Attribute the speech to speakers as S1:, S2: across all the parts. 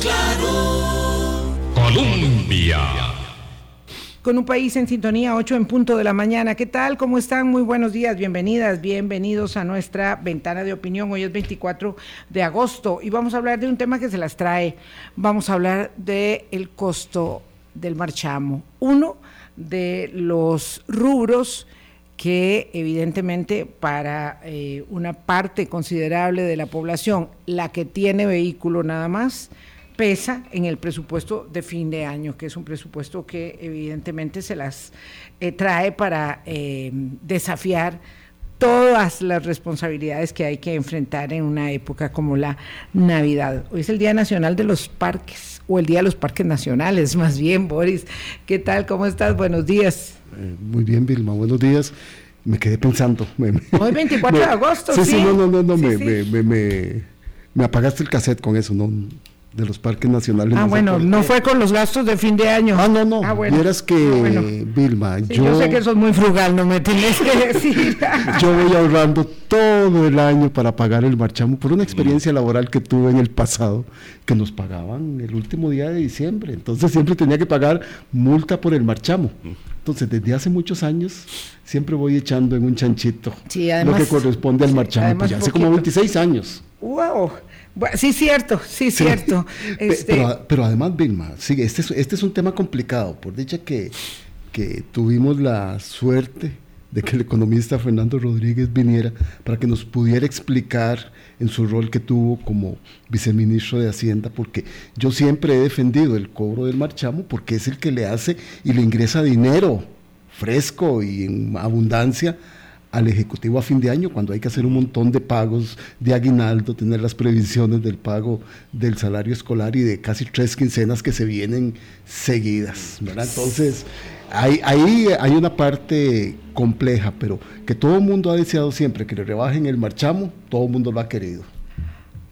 S1: claro. Colombia.
S2: Con un país en sintonía, 8 en punto de la mañana. ¿Qué tal? ¿Cómo están? Muy buenos días, bienvenidas, bienvenidos a nuestra ventana de opinión. Hoy es 24 de agosto y vamos a hablar de un tema que se las trae. Vamos a hablar del el costo del marchamo. Uno de los rubros que evidentemente para eh, una parte considerable de la población, la que tiene vehículo nada más, pesa en el presupuesto de fin de año, que es un presupuesto que evidentemente se las eh, trae para eh, desafiar todas las responsabilidades que hay que enfrentar en una época como la Navidad. Hoy es el Día Nacional de los Parques, o el Día de los Parques Nacionales, más bien, Boris. ¿Qué tal? ¿Cómo estás? Buenos días.
S3: Eh, muy bien, Vilma, buenos días. Me quedé pensando.
S2: Hoy 24 de agosto, sí.
S3: Sí, no, no, no, no me, me, me, apagaste el cassette con eso, no de los parques nacionales.
S2: Ah, bueno, no fue con los gastos de fin de año.
S3: Ah, no, no. Ah, bueno. Vieras que, ah, Vilma, yo...
S2: Yo sé que eso es muy frugal, no me tienes que decir.
S3: yo voy ahorrando todo el año para pagar el marchamo por una experiencia laboral que tuve en el pasado, que nos pagaban el último día de diciembre. Entonces siempre tenía que pagar multa por el marchamo. Entonces, desde hace muchos años, siempre voy echando en un chanchito lo que corresponde al marchamo. Pues ya hace como 26 años.
S2: ¡Wow! Sí, cierto, sí, cierto.
S3: Este pero, además, Vilma, sí, este, es, este es un tema complicado. Por dicha que, que tuvimos la suerte de que el economista Fernando Rodríguez viniera para que nos pudiera explicar en su rol que tuvo como viceministro de Hacienda, porque yo siempre he defendido el cobro del marchamo porque es el que le hace y le ingresa dinero fresco y en abundancia al Ejecutivo a fin de año, cuando hay que hacer un montón de pagos de aguinaldo, tener las previsiones del pago del salario escolar y de casi tres quincenas que se vienen seguidas. Entonces, ahí, ahí hay una parte compleja, pero que todo el mundo ha deseado siempre que le rebajen el marchamo, todo el mundo lo ha querido.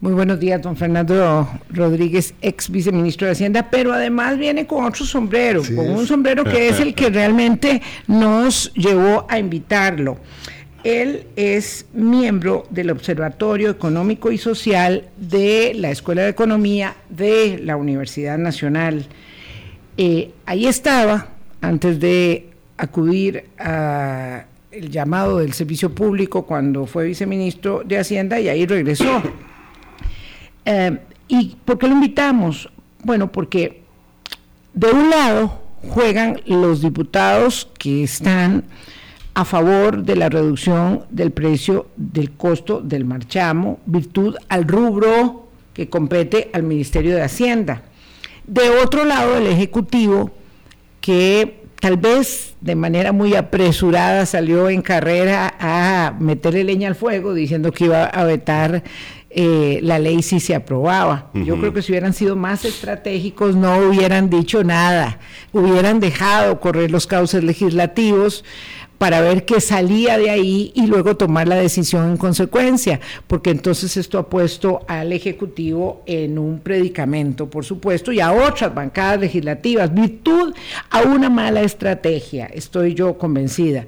S2: Muy buenos días, don Fernando Rodríguez, ex viceministro de Hacienda, pero además viene con otro sombrero, con un sombrero que es el que realmente nos llevó a invitarlo. Él es miembro del Observatorio Económico y Social de la Escuela de Economía de la Universidad Nacional. Eh, ahí estaba, antes de acudir al llamado del servicio público cuando fue viceministro de Hacienda y ahí regresó. Eh, ¿Y por qué lo invitamos? Bueno, porque de un lado juegan los diputados que están a favor de la reducción del precio del costo del marchamo, virtud al rubro que compete al Ministerio de Hacienda. De otro lado, el Ejecutivo, que tal vez de manera muy apresurada salió en carrera a meterle leña al fuego diciendo que iba a vetar eh, la ley si se aprobaba. Yo creo que si hubieran sido más estratégicos no hubieran dicho nada, hubieran dejado correr los cauces legislativos para ver qué salía de ahí y luego tomar la decisión en consecuencia, porque entonces esto ha puesto al Ejecutivo en un predicamento, por supuesto, y a otras bancadas legislativas, virtud a una mala estrategia, estoy yo convencida.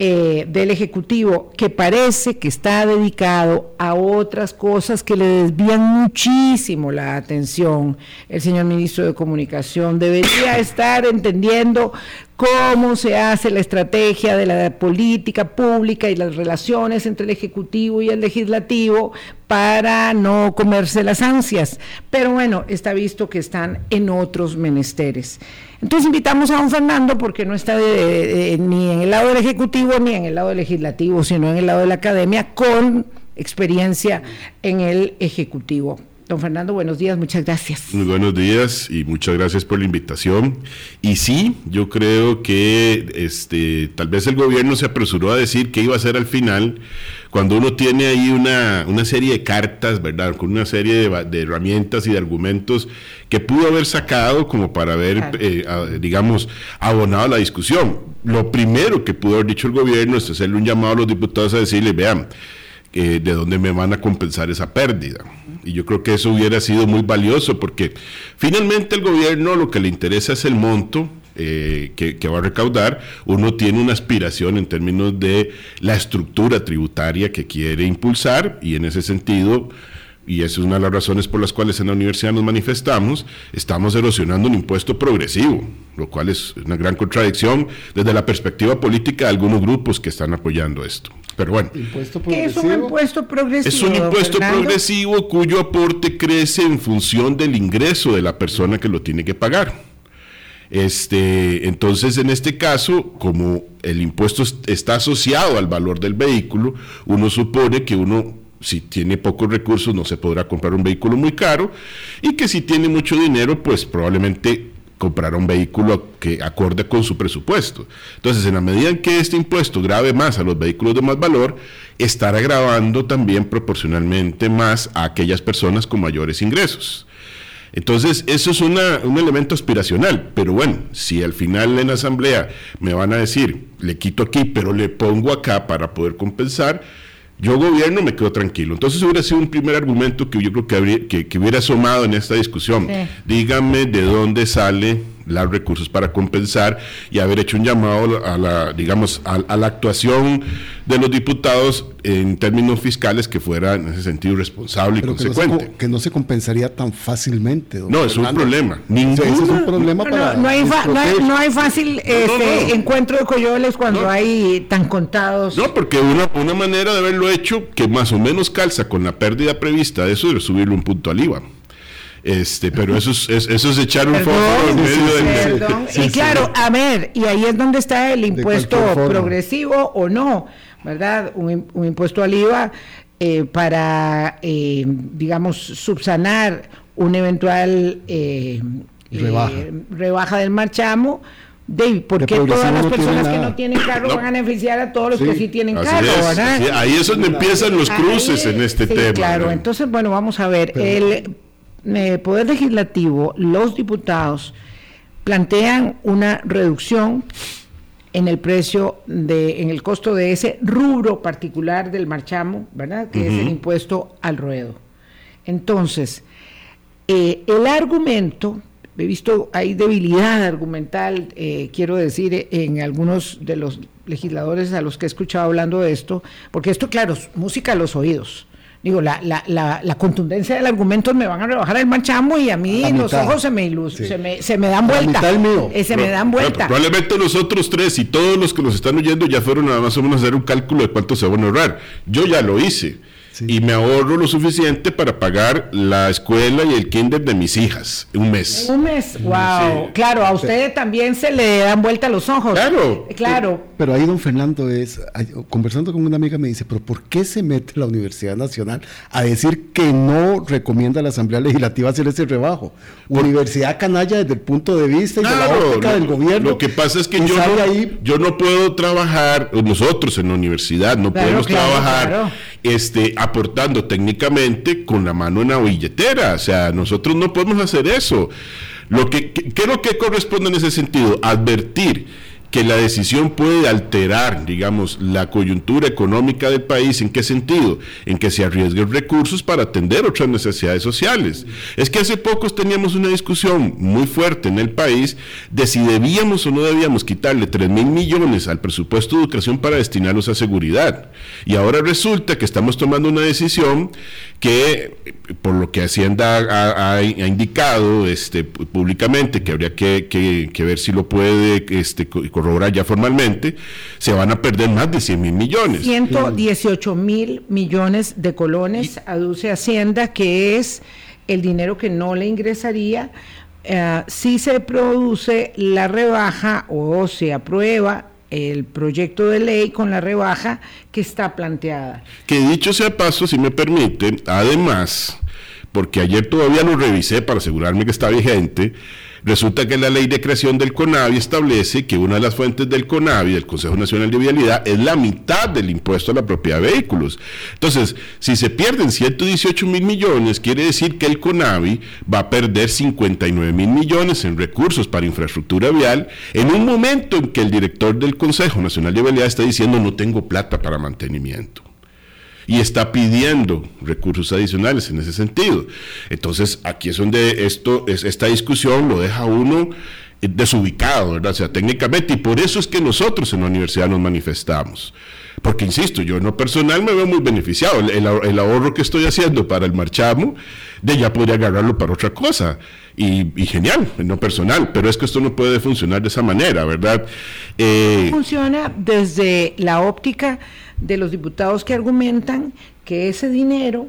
S2: Eh, del Ejecutivo que parece que está dedicado a otras cosas que le desvían muchísimo la atención. El señor ministro de Comunicación debería estar entendiendo cómo se hace la estrategia de la política pública y las relaciones entre el Ejecutivo y el Legislativo para no comerse las ansias. Pero bueno, está visto que están en otros menesteres. Entonces invitamos a don Fernando porque no está ni en el lado del Ejecutivo ni en el lado del Legislativo, sino en el lado de la academia con experiencia en el Ejecutivo. Don Fernando, buenos días, muchas gracias.
S4: Muy buenos días y muchas gracias por la invitación. Y sí, yo creo que este, tal vez el gobierno se apresuró a decir qué iba a hacer al final, cuando uno tiene ahí una, una serie de cartas, ¿verdad? Con una serie de, herramientas y de argumentos que pudo haber sacado como para haber, eh, digamos, abonado la discusión. Lo primero que pudo haber dicho el gobierno es hacerle un llamado a los diputados a decirle, vean, eh, de dónde me van a compensar esa pérdida. Y yo creo que eso hubiera sido muy valioso porque finalmente el gobierno lo que le interesa es el monto eh, que, va a recaudar. Uno tiene una aspiración en términos de la estructura tributaria que quiere impulsar y en ese sentido y esa es una de las razones por las cuales en la universidad nos manifestamos, estamos erosionando un impuesto progresivo, lo cual es una gran contradicción desde la perspectiva política de algunos grupos que están apoyando esto. Pero bueno.
S2: ¿Qué es un impuesto progresivo?
S4: Es un impuesto progresivo cuyo aporte crece en función del ingreso de la persona que lo tiene que pagar. Este, entonces, en este caso, como el impuesto está asociado al valor del vehículo, uno supone que uno si tiene pocos recursos no se podrá comprar un vehículo muy caro y que si tiene mucho dinero pues probablemente comprará un vehículo que acorde con su presupuesto. Entonces, en la medida en que este impuesto grave más a los vehículos de más valor, estará grabando también proporcionalmente más a aquellas personas con mayores ingresos. Entonces, eso es un elemento aspiracional, pero bueno, si al final en la asamblea me van a decir, le quito aquí, pero le pongo acá para poder compensar, yo gobierno me quedo tranquilo. Entonces hubiera sido un primer argumento que yo creo que, habría, que, hubiera asomado en esta discusión. Dígame de dónde sale los recursos para compensar y haber hecho un llamado a la, digamos, a, la actuación de los diputados en términos fiscales que fuera en ese sentido responsable y consecuente.
S3: Que no, se, compensaría tan fácilmente.
S4: No, es un problema.
S3: Ningún, es un problema
S2: para. No, hay, no, hay, fácil este, encuentro de coyoles cuando hay tan contados.
S4: No, porque una, una manera de haberlo hecho que más o menos calza con la pérdida prevista de eso es subirle un punto al IVA. Este, pero eso es, eso es echar un foco en medio
S2: del... y claro, a ver, y ahí es donde está el impuesto progresivo o no, ¿verdad? Un, impuesto al IVA eh, para, eh, digamos, subsanar un eventual eh, rebaja. del marchamo. David, ¿por qué todas las personas que no tienen carro van a beneficiar a todos los que sí tienen carro?
S4: ahí es donde empiezan los cruces en este tema.
S2: Claro, entonces, bueno, vamos a ver. el eh, Poder Legislativo, los diputados plantean una reducción en el precio de, en el costo de ese rubro particular del marchamo, ¿verdad? Que es el impuesto al ruedo. Entonces, eh, el argumento, he visto, hay debilidad argumental, eh, quiero decir, en algunos de los legisladores a los que he escuchado hablando de esto, porque esto, claro, es música a los oídos digo, la, la, la, la, contundencia del argumento me van a rebajar el manchamo y a mí los ojos se me, se me, se me dan vuelta. Eh, se me dan vuelta.
S4: probablemente nosotros tres y todos los que nos están oyendo ya fueron nada más o menos a hacer un cálculo de cuánto se van a ahorrar. Yo ya lo hice y me ahorro lo suficiente para pagar la escuela y el kinder de mis hijas. Un mes.
S2: Un mes, wow. Claro, a usted también se le dan vuelta los ojos.
S4: Claro.
S2: Claro.
S3: Pero, ahí don Fernando es, conversando con una amiga me dice, pero ¿por qué se mete la Universidad Nacional a decir que no recomienda a la Asamblea Legislativa hacer ese rebajo? Universidad canalla desde el punto de vista y de la óptica del gobierno.
S4: Lo que pasa es que yo no, ahí, yo no puedo trabajar, nosotros en la universidad no podemos trabajar este, aportando técnicamente con la mano en la billetera. O sea, nosotros no podemos hacer eso. Lo que, ¿Qué es lo que corresponde en ese sentido? Advertir que la decisión puede alterar, digamos, la coyuntura económica del país. ¿En qué sentido? En que se arriesguen recursos para atender otras necesidades sociales. Es que hace pocos teníamos una discusión muy fuerte en el país de si debíamos o no debíamos quitarle 3 mil millones al presupuesto de educación para destinarlos a seguridad. Y ahora resulta que estamos tomando una decisión que, por lo que Hacienda ha, indicado este, públicamente, que habría que, ver si lo puede este, corroborar ya formalmente, se van a perder más de 100 mil millones.
S2: 118 mil millones de colones, aduce Hacienda, que es el dinero que no le ingresaría eh, si se produce la rebaja o se aprueba el proyecto de ley con la rebaja que está planteada.
S4: Que dicho sea paso, si me permiten, además, porque ayer todavía lo revisé para asegurarme que está vigente, Resulta que la ley de creación del CONAVI establece que una de las fuentes del CONAVI, del Consejo Nacional de Vialidad, es la mitad del impuesto a la propiedad de vehículos. Entonces, si se pierden 118 mil millones, quiere decir que el CONAVI va a perder 59 mil millones en recursos para infraestructura vial en un momento en que el director del Consejo Nacional de Vialidad está diciendo no tengo plata para mantenimiento y está pidiendo recursos adicionales en ese sentido. Entonces, aquí es donde esto, es, esta discusión lo deja uno desubicado, ¿verdad? O sea, técnicamente, y por eso es que nosotros en la universidad nos manifestamos Porque, insisto, yo en lo personal me veo muy beneficiado. El, el, ahorro que estoy haciendo para el marchamo, de ya podría agarrarlo para otra cosa. Y, genial, en lo personal. Pero es que esto no puede funcionar de esa manera, ¿verdad?
S2: Eh, Funciona desde la óptica de los diputados que argumentan que ese dinero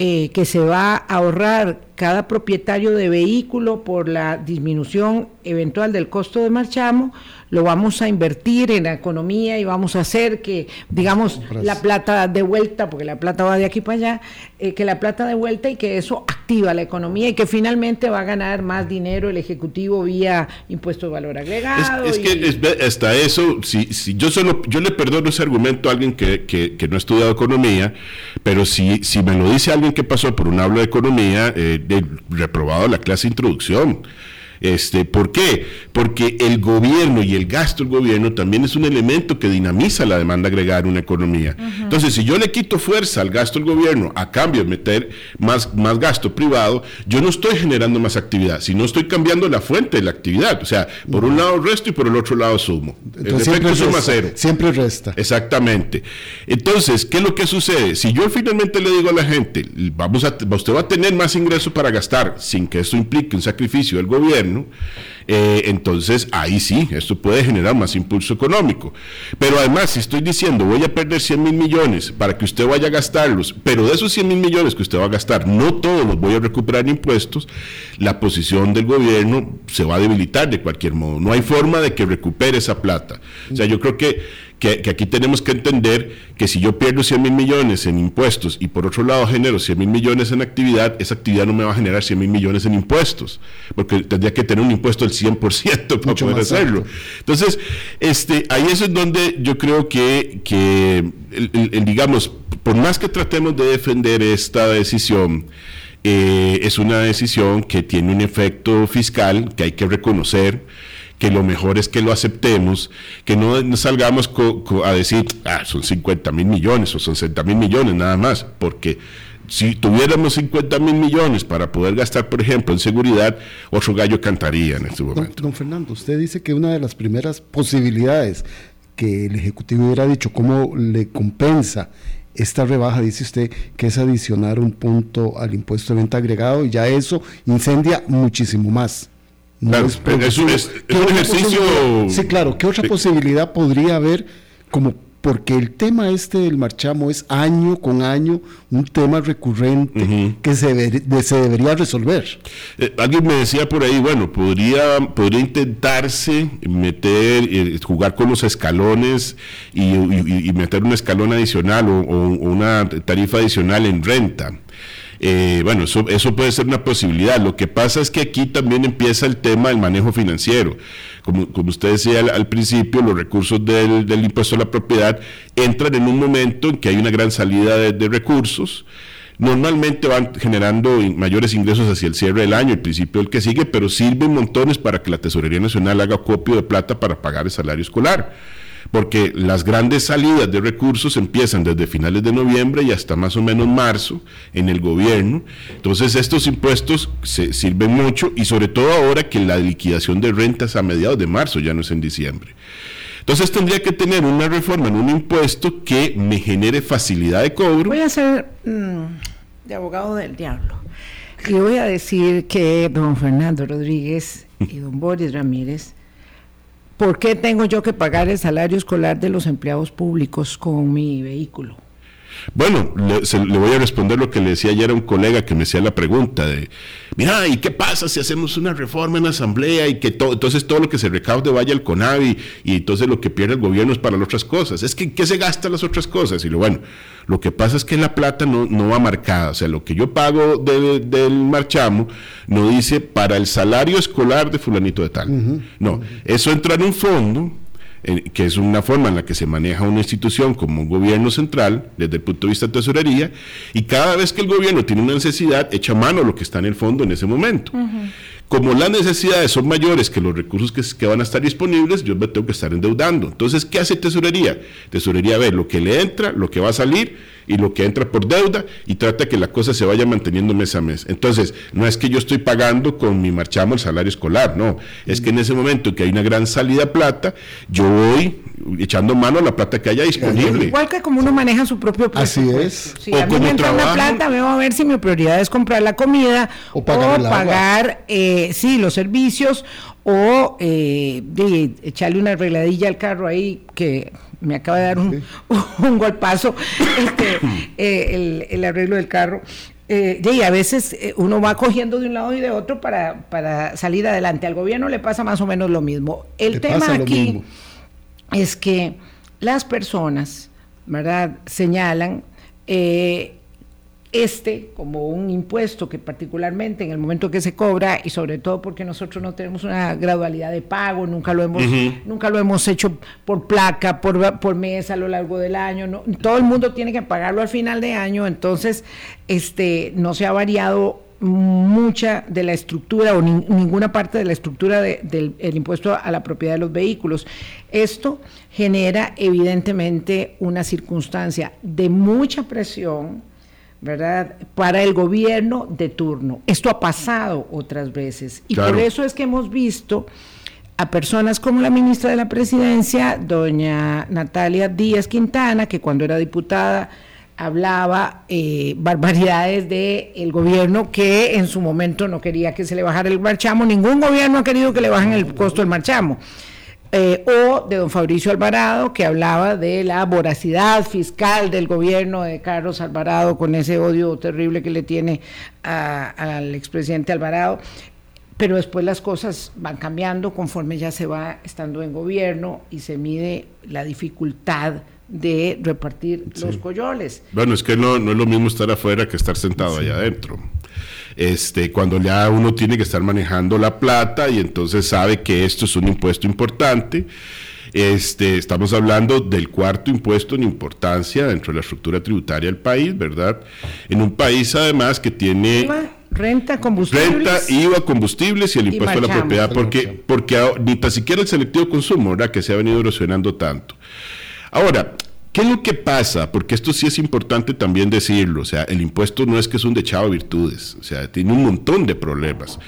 S2: eh, que se va a ahorrar cada propietario de vehículo por la disminución eventual del costo de marchamo, lo vamos a invertir en la economía y vamos a hacer que, digamos, la plata de vuelta, porque la plata va de aquí para allá, eh, que la plata de vuelta y que eso activa la economía y que finalmente va a ganar más dinero el Ejecutivo vía impuesto de valor agregado.
S4: Es, que hasta eso, si, si yo solo, yo le perdono ese argumento a alguien que, que, no ha estudiado economía, pero si, si me lo dice alguien que pasó por un habla de economía, eh, de, reprobado la clase de introducción. Este, ¿Por qué? Porque el gobierno y el gasto del gobierno también es un elemento que dinamiza la demanda agregada en una economía. Entonces, si yo le quito fuerza al gasto del gobierno a cambio de meter más, más gasto privado, yo no estoy generando más actividad, sino estoy cambiando la fuente de la actividad. O sea, por un lado resto y por el otro lado sumo.
S3: el efecto suma cero. Siempre resta.
S4: Exactamente. Entonces, ¿qué es lo que sucede? Si yo finalmente le digo a la gente, vamos a, usted va a tener más ingresos para gastar sin que eso implique un sacrificio del eh, entonces ahí sí, esto puede generar más impulso económico. Pero además, si estoy diciendo voy a perder 100 mil millones para que usted vaya a gastarlos, pero de esos 100 mil millones que usted va a gastar, no todos los voy a recuperar impuestos, la posición del gobierno se va a debilitar de cualquier modo. No hay forma de que recupere esa plata. O sea, yo creo que que, aquí tenemos que entender que si yo pierdo 100 mil millones en impuestos y por otro lado genero 100 mil millones en actividad, esa actividad no me va a generar 100 mil millones en impuestos, porque tendría que tener un impuesto del 100% para poder hacerlo. Entonces, este, ahí eso es donde yo creo que, que digamos, por más que tratemos de defender esta decisión, eh, es una decisión que tiene un efecto fiscal que hay que reconocer que lo mejor es que lo aceptemos, que no salgamos a decir, ah, son 50 mil millones o son 60 mil millones nada más, porque si tuviéramos 50 mil millones para poder gastar, por ejemplo, en seguridad, otro gallo cantaría en este momento.
S3: Don, Fernando, usted dice que una de las primeras posibilidades que el Ejecutivo hubiera dicho cómo le compensa esta rebaja, dice usted, que es adicionar un punto al impuesto de venta agregado y ya eso incendia muchísimo más
S4: es, un, ejercicio.
S3: Sí, claro. ¿Qué otra posibilidad podría haber? Como porque el tema este del marchamo es año con año un tema recurrente que se, debería resolver.
S4: Eh, alguien me decía por ahí, bueno, podría, podría intentarse meter, eh, jugar con los escalones y, meter un escalón adicional o una tarifa adicional en renta. Eh, bueno, eso, eso puede ser una posibilidad. Lo que pasa es que aquí también empieza el tema del manejo financiero. Como, como usted decía al, principio, los recursos del, impuesto a la propiedad entran en un momento en que hay una gran salida de, recursos normalmente van generando mayores ingresos hacia el cierre del año, el principio del que sigue, pero sirven montones para que la Tesorería Nacional haga copio de plata para pagar el salario escolar porque las grandes salidas de recursos empiezan desde finales de noviembre y hasta más o menos marzo en el gobierno. Entonces estos impuestos se sirven mucho y sobre todo ahora que la liquidación de rentas a mediados de marzo ya no es en diciembre. Entonces tendría que tener una reforma en un impuesto que me genere facilidad de cobro.
S2: Voy a ser mm, de abogado del diablo. Y voy a decir que don Fernando Rodríguez y don Boris Ramírez ¿por qué tengo yo que pagar el salario escolar de los empleados públicos con mi vehículo?
S4: Bueno, le, voy a responder lo que le decía ayer a un colega que me hacía la pregunta de, mira, ¿y qué pasa si hacemos una reforma en la asamblea y que todo, entonces todo lo que se recaude vaya al CONAVI y entonces lo que pierde el gobierno es para las otras cosas? Es que, ¿qué se gasta las otras cosas? Y lo bueno, lo que pasa es que la plata no, no va marcada, o sea, lo que yo pago del marchamo no dice para el salario escolar de fulanito de tal. No, eso entra en un fondo que es una forma en la que se maneja una institución como un gobierno central desde el punto de vista de tesorería, y cada vez que el gobierno tiene una necesidad, echa mano a lo que está en el fondo en ese momento. Como las necesidades son mayores que los recursos que, van a estar disponibles, yo me tengo que estar endeudando. Entonces, ¿qué hace tesorería? Tesorería ve lo que le entra, lo que va a salir y lo que entra por deuda y trata que la cosa se vaya manteniendo mes a mes. Entonces, no es que yo estoy pagando con mi marchamo el salario escolar, no, es que en ese momento que hay una gran salida plata, yo voy, echando mano a la plata que haya disponible.
S2: Igual que como uno maneja su propio
S3: presupuesto. Así es.
S2: Si a mí me entra una plata, veo a ver si mi prioridad es comprar la comida o pagar, eh, sí, los servicios o eh, de echarle una arregladilla al carro ahí que me acaba de dar un, un golpazo este, eh, el, arreglo del carro. Eh, y a veces eh, uno va cogiendo de un lado y de otro para, salir adelante. Al gobierno le pasa más o menos lo mismo. El tema aquí es que las personas, ¿verdad?, señalan este como un impuesto que particularmente en el momento que se cobra y sobre todo porque nosotros no tenemos una gradualidad de pago, nunca lo hemos nunca lo hemos hecho por placa, por, por mes a lo largo del año, no, todo el mundo tiene que pagarlo al final de año, entonces este no se ha variado mucha de la estructura o ninguna parte de la estructura del impuesto a la propiedad de los vehículos. Esto genera evidentemente una circunstancia de mucha presión ¿verdad? Para el gobierno de turno. Esto ha pasado otras veces y por eso es que hemos visto a personas como la ministra de la Presidencia, doña Natalia Díaz Quintana, que cuando era diputada hablaba eh, barbaridades del el gobierno que en su momento no quería que se le bajara el marchamo. Ningún gobierno ha querido que le bajen el costo del marchamo. Eh, o de don Fabricio Alvarado, que hablaba de la voracidad fiscal del gobierno de Carlos Alvarado, con ese odio terrible que le tiene al expresidente Alvarado. Pero después las cosas van cambiando conforme ya se va estando en gobierno y se mide la dificultad de repartir los coyoles.
S4: Bueno, es que no, no, es lo mismo estar afuera que estar sentado allá adentro este, cuando ya uno tiene que estar manejando la plata y entonces sabe que esto es un impuesto importante. Este, estamos hablando del cuarto impuesto en importancia dentro de la estructura tributaria del país, ¿verdad? En un país además que tiene...
S2: renta, combustibles.
S4: Renta, IVA, combustibles y el impuesto a la propiedad, porque, porque ni tan siquiera el selectivo consumo, ¿verdad? Que se ha venido erosionando tanto. Ahora, ¿Qué es lo que pasa? Porque esto sí es importante también decirlo. O sea, el impuesto no es que es un dechado de virtudes. O sea, tiene un montón de problemas.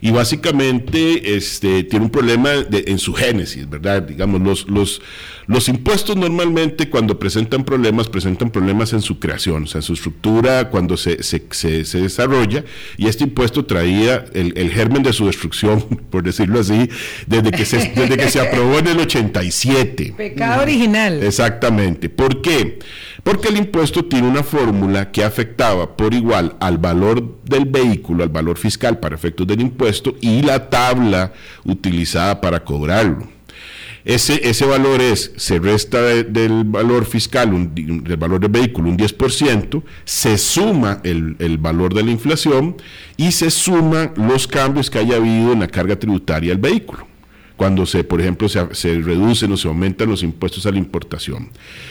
S4: Y básicamente este, tiene un problema en su génesis, ¿verdad? Digamos, los, los, los impuestos normalmente cuando presentan problemas, presentan problemas en su creación, o sea, en su estructura, cuando se, se, se, desarrolla, y este impuesto traía el, el, germen de su destrucción, por decirlo así, desde que, se, desde que se aprobó en el 87.
S2: Pecado original.
S4: Exactamente. ¿Por qué? Porque el impuesto tiene una fórmula que afectaba por igual al valor del vehículo, al valor fiscal para efectos del impuesto y la tabla utilizada para cobrarlo. Ese, ese valor es, se resta del valor fiscal, del valor del vehículo, un 10%, se suma el, el, valor de la inflación y se suman los cambios que haya habido en la carga tributaria del vehículo cuando se, por ejemplo, se, se, reducen o se aumentan los impuestos a la importación.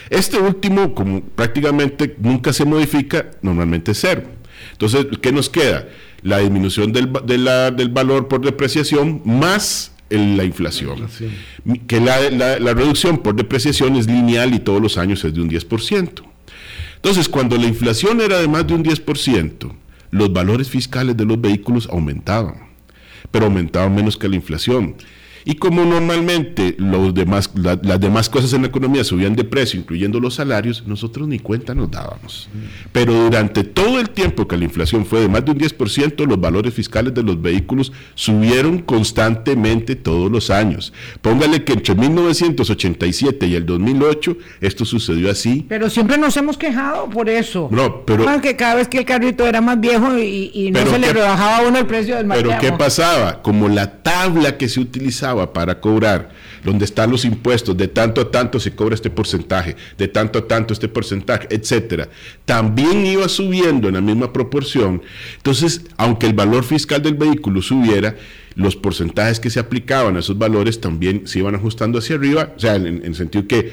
S4: Este último, como prácticamente nunca se modifica, normalmente es cero. Entonces, ¿qué nos queda? La disminución del, del valor por depreciación más la inflación. Que la, la, reducción por depreciación es lineal y todos los años es de un 10%. Entonces, cuando la inflación era de más de un 10%, los valores fiscales de los vehículos aumentaban, pero aumentaban menos que la inflación. Y como normalmente los demás, las demás cosas en la economía subían de precio, incluyendo los salarios, nosotros ni cuenta nos dábamos. Pero durante todo el tiempo que la inflación fue de más de un 10%, los valores fiscales de los vehículos subieron constantemente todos los años. Póngale que entre 1987 y el 2008 esto sucedió así.
S2: Pero siempre nos hemos quejado por eso.
S4: No, pero...
S2: que cada vez que el carrito era más viejo y, no se le rebajaba a uno el precio del
S4: Pero ¿qué pasaba? Como la tabla que se utilizaba para cobrar, donde están los impuestos, de tanto a tanto se cobra este porcentaje, de tanto a tanto este porcentaje, etcétera, también iba subiendo en la misma proporción. Entonces, aunque el valor fiscal del vehículo subiera, los porcentajes que se aplicaban a esos valores también se iban ajustando hacia arriba, o sea, en, el sentido que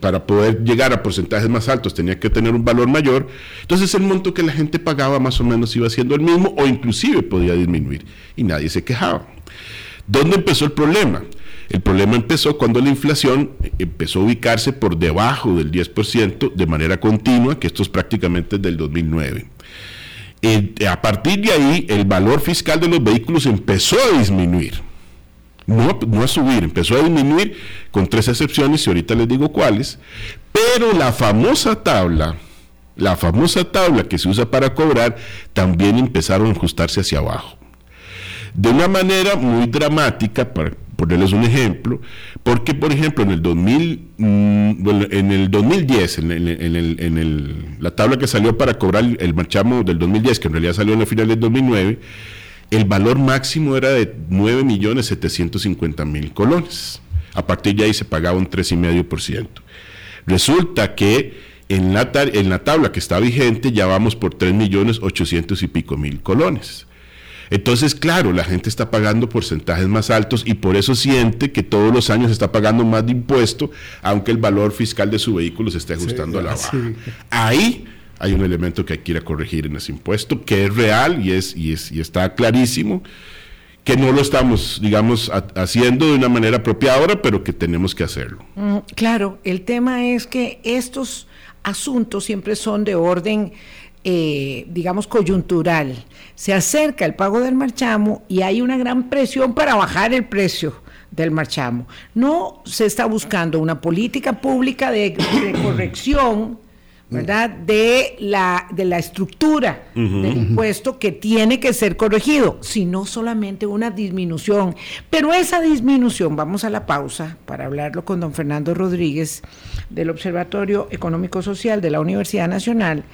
S4: para poder llegar a porcentajes más altos tenía que tener un valor mayor, entonces el monto que la gente pagaba más o menos iba siendo el mismo o inclusive podía disminuir y nadie se quejaba. ¿Dónde empezó el problema? El problema empezó cuando la inflación empezó a ubicarse por debajo del 10% de manera continua, que esto es prácticamente desde el 2009. a partir de ahí, el valor fiscal de los vehículos empezó a disminuir. No, no a subir, empezó a disminuir con tres excepciones y ahorita les digo cuáles, pero la famosa tabla, la famosa tabla que se usa para cobrar, también empezaron a ajustarse hacia abajo. De una manera muy dramática, para ponerles un ejemplo, porque por ejemplo en el 2000, mm, en el 2010, en, en, la tabla que salió para cobrar el marchamo del 2010, que en realidad salió en la final del 2009, el valor máximo era de 9.750.000 colones. A partir de ahí se pagaba un 3,5%. Resulta que en la, en la tabla que está vigente ya vamos por 3.800.000 y pico mil colones. Entonces, claro, la gente está pagando porcentajes más altos y por eso siente que todos los años está pagando más de impuesto, aunque el valor fiscal de su vehículo se esté ajustando a la baja. Ahí hay un elemento que hay que ir a corregir en ese impuesto, que es real y, es, y, es, y está clarísimo, que no lo estamos, digamos, haciendo de una manera apropiada pero que tenemos que hacerlo.
S2: Mm, claro, el tema es que estos asuntos siempre son de orden eh, digamos, coyuntural. Se acerca el pago del marchamo y hay una gran presión para bajar el precio del marchamo. No se está buscando una política pública de, corrección. ¿verdad? De la, de la estructura del impuesto que tiene que ser corregido, sino solamente una disminución. Pero esa disminución, vamos a la pausa para hablarlo con don Fernando Rodríguez del Observatorio Económico Social de la Universidad Nacional,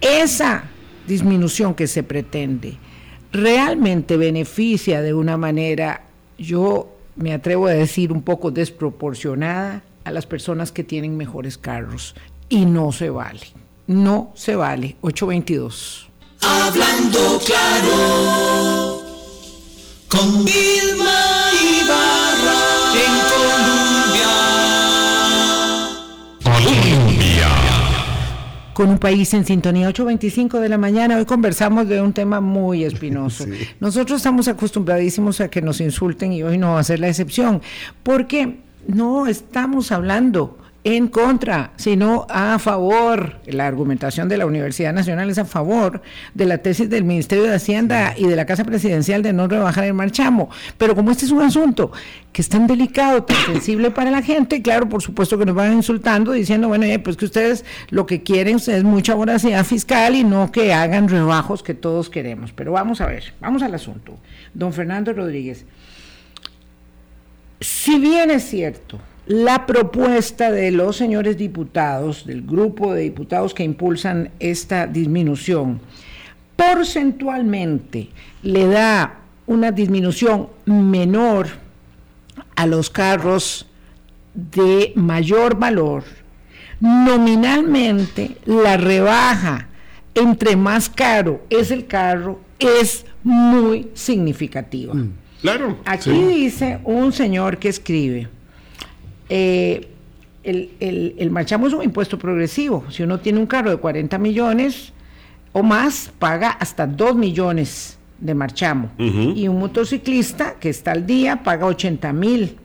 S2: esa disminución que se pretende realmente beneficia de una manera, yo me atrevo a decir, un poco desproporcionada a las personas que tienen mejores carros. Y no se vale. No se vale. 822.
S5: Hablando claro con Vilma
S2: con un país en sintonía 8.25 de la mañana. Hoy conversamos de un tema muy espinoso. Nosotros estamos acostumbradísimos a que nos insulten y hoy no va a ser la excepción, porque no estamos hablando en contra, sino a favor. La argumentación de la Universidad Nacional es a favor de la tesis del Ministerio de Hacienda y de la Casa Presidencial de no rebajar el marchamo. Pero como este es un asunto que es tan delicado, tan sensible para la gente, claro, por supuesto que nos van insultando diciendo, bueno, pues que ustedes lo que quieren es mucha voracidad fiscal y no que hagan rebajos que todos queremos. Pero vamos a ver, vamos al asunto. Don Fernando Rodríguez, si bien es cierto, la propuesta de los señores diputados, del grupo de diputados que impulsan esta disminución, porcentualmente le da una disminución menor a los carros de mayor valor, nominalmente la rebaja entre más caro es el carro es muy significativa. Mm.
S4: claro.
S2: Aquí dice un señor que escribe, eh, el, el, marchamo es un impuesto progresivo. Si uno tiene un carro de 40 millones o más, paga hasta 2 millones de marchamo. Y un motociclista que está al día paga 80 mil.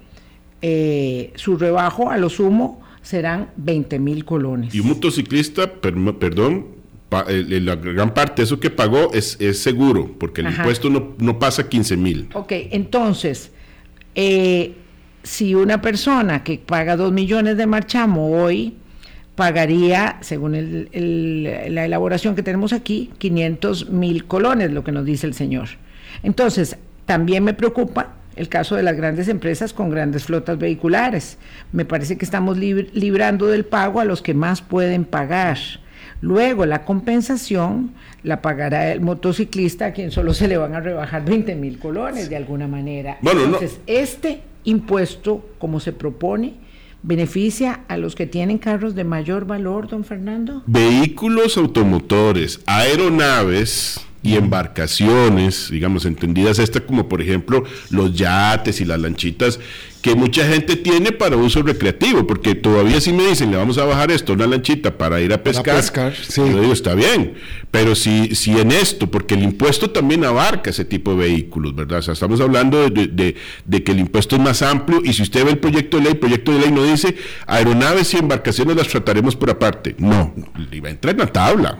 S2: Eh, su rebajo a lo sumo serán 20 mil colones.
S4: Y un motociclista, perdón, la gran parte de eso que pagó es, es seguro, porque el impuesto no, no, pasa 15 mil.
S2: Ok, entonces, eh, si una persona que paga 2 millones de marchamo hoy pagaría, según la elaboración que tenemos aquí, 500 mil colones, lo que nos dice el señor. Entonces, también me preocupa el caso de las grandes empresas con grandes flotas vehiculares. Me parece que estamos librando del pago a los que más pueden pagar. Luego, la compensación la pagará el motociclista a quien solo se le van a rebajar 20 mil colones de alguna manera. Entonces, este impuesto, como se propone, beneficia a los que tienen carros de mayor valor, don Fernando?
S4: Vehículos automotores, aeronaves y embarcaciones, digamos, entendidas estas como por ejemplo los yates y las lanchitas que mucha gente tiene para uso recreativo, porque todavía si me dicen, le vamos a bajar esto, una lanchita para ir a pescar, yo digo, está bien, pero si, si en esto, porque el impuesto también abarca ese tipo de vehículos, ¿verdad? O sea, estamos hablando de, que el impuesto es más amplio y si usted ve el proyecto de ley, el proyecto de ley no dice, aeronaves y embarcaciones las trataremos por aparte, no, le iba a entrar en la tabla.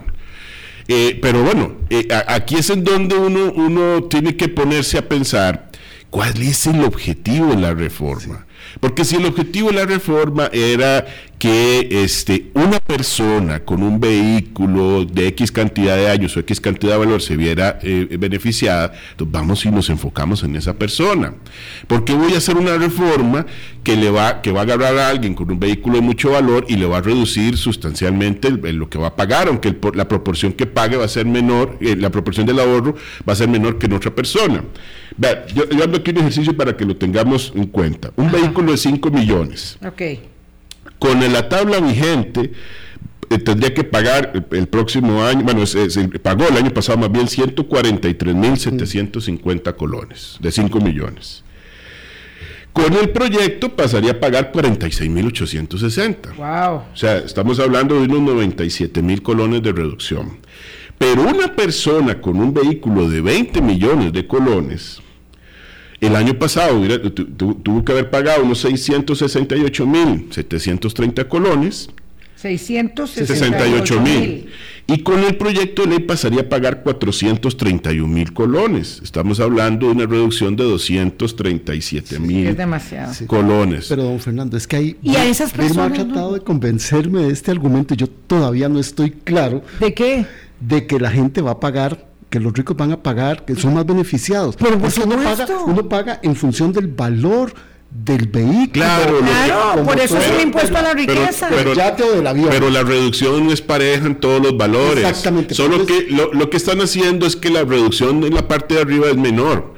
S4: Eh, pero bueno, eh, aquí es en donde uno, uno tiene que ponerse a pensar ¿Cuál es el objetivo de la reforma? Porque si el objetivo de la reforma era que este, una persona con un vehículo de X cantidad de años o X cantidad de valor se viera eh, beneficiada, entonces vamos y nos enfocamos en esa persona. Porque voy a hacer una reforma que le va, que va a agarrar a alguien con un vehículo de mucho valor y le va a reducir sustancialmente lo que va a pagar, aunque la proporción que pague va a ser menor, eh, la proporción del ahorro va a ser menor que en otra persona. Vea, yo, yo ando aquí un ejercicio para que lo tengamos en cuenta. Un vehículo de 5 millones.
S2: Ok.
S4: Con la tabla vigente, eh, tendría que pagar el, el próximo año, bueno, se, se pagó el año pasado más bien 143.750 colones, de 5 millones. Con el proyecto pasaría a pagar 46.860.
S2: Wow.
S4: O sea, estamos hablando de unos 97 mil colones de reducción. Pero una persona con un vehículo de 20 millones de colones, el año pasado hubiera- tu- tu- tuvo que haber pagado unos 668 mil 730 colones, 68 mil. Y con el proyecto de ley pasaría a pagar 431 mil colones. Estamos hablando de una reducción de 237
S2: Es
S4: mil
S2: demasiado.
S4: colones.
S3: Pero don Fernando, es que ahí
S2: Y a esas
S3: Vilma ha
S2: personas,
S3: tratado
S2: ¿no?
S3: de convencerme de este argumento y yo todavía no estoy claro
S2: ¿De qué?
S3: De que la gente va a pagar, que los ricos van a pagar, que son más beneficiados.
S2: Pero por
S3: uno paga, uno paga en función del valor del vehículo.
S4: Claro,
S2: Claro, por eso es un impuesto a la
S4: Pero-
S2: riqueza.
S4: pero-
S3: Del yate o del avión.
S4: Pero la reducción no es pareja en todos los valores.
S3: Exactamente.
S4: Solo que lo, lo que están haciendo es que la reducción en la parte de arriba es menor.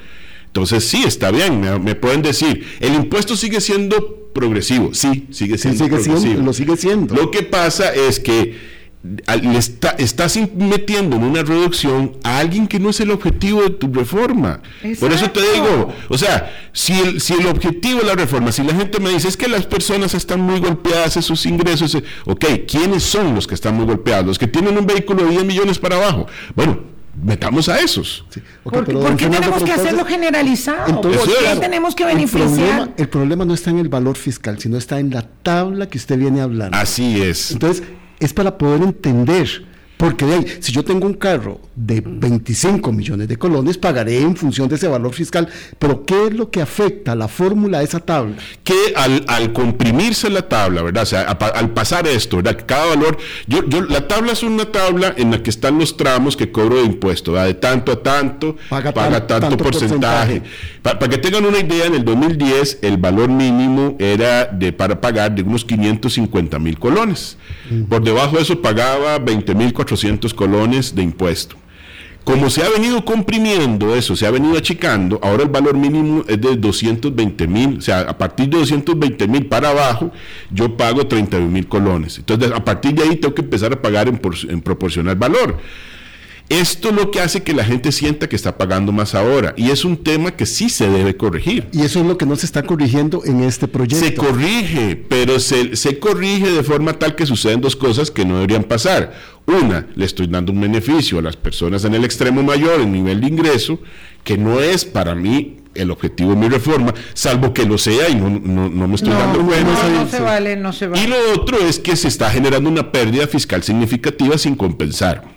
S4: Entonces sí, está bien, me, me pueden decir, el impuesto sigue siendo progresivo. Sí, sigue
S3: Sí,
S4: siendo
S3: sigue siendo,
S4: progresivo.
S3: lo sigue siendo.
S4: Lo que pasa es que le está, estás metiendo en una reducción a alguien que no es el objetivo de tu reforma. Por eso te digo, o sea, si el, si el objetivo de la reforma, si la gente me dice es que las personas están muy golpeadas en sus ingresos, eh, ok, ¿quiénes son los que están muy golpeados? Los que tienen un vehículo de 10 millones para abajo. Bueno, metamos a esos.
S3: Sí,
S2: ¿Por,
S3: pero
S2: por
S3: don
S2: qué tenemos que hacerlo generalizado?
S3: entonces,
S2: ¿Por qué
S4: claro,
S2: tenemos que
S3: El
S2: beneficiar?
S3: problema, el problema no está en el valor fiscal, sino está en la tabla que usted viene hablando.
S4: Así es.
S3: Entonces, es para poder entender. Porque de ahí, si yo tengo un carro de 25 millones de colones, pagaré en función de ese valor fiscal. Pero, ¿qué es lo que afecta la fórmula de esa tabla?
S4: que al, al comprimirse la tabla, ¿verdad? O sea, a al pasar esto, ¿verdad? Que Cada valor, yo, yo, la tabla es una tabla en la que están los tramos que cobro de impuesto, ¿verdad? De tanto a tanto,
S3: Paga
S4: paga,
S3: tan-
S4: tanto,
S3: tanto
S4: porcentaje.
S3: porcentaje.
S4: Pa- Para que tengan una idea, en el 2010 el valor mínimo era de para pagar de unos 550 mil colones. Por debajo de eso pagaba 20 mil 400 colones de impuesto. Como se ha venido comprimiendo eso, se ha venido achicando, ahora el valor mínimo es de 220 mil, o sea, a partir de 220 mil para abajo, yo pago 31 mil colones. Entonces, a partir de ahí tengo que empezar a pagar en, por- en proporcional valor. Esto es lo que hace que la gente sienta que está pagando más ahora, y es un tema que sí se debe corregir.
S3: Y eso es lo que no se está corrigiendo en este proyecto.
S4: Se corrige, pero se, se corrige de forma tal que suceden dos cosas que no deberían pasar. Una, le estoy dando un beneficio a las personas en el extremo mayor, en nivel de ingreso, que no es para mí el objetivo de mi reforma, salvo que lo sea y no, no- no me estoy
S2: No,
S4: dando
S2: no,
S4: cuenta.
S2: no, se vale, no se
S4: Y
S2: vale.
S4: lo otro es que se está generando una pérdida fiscal significativa sin compensar.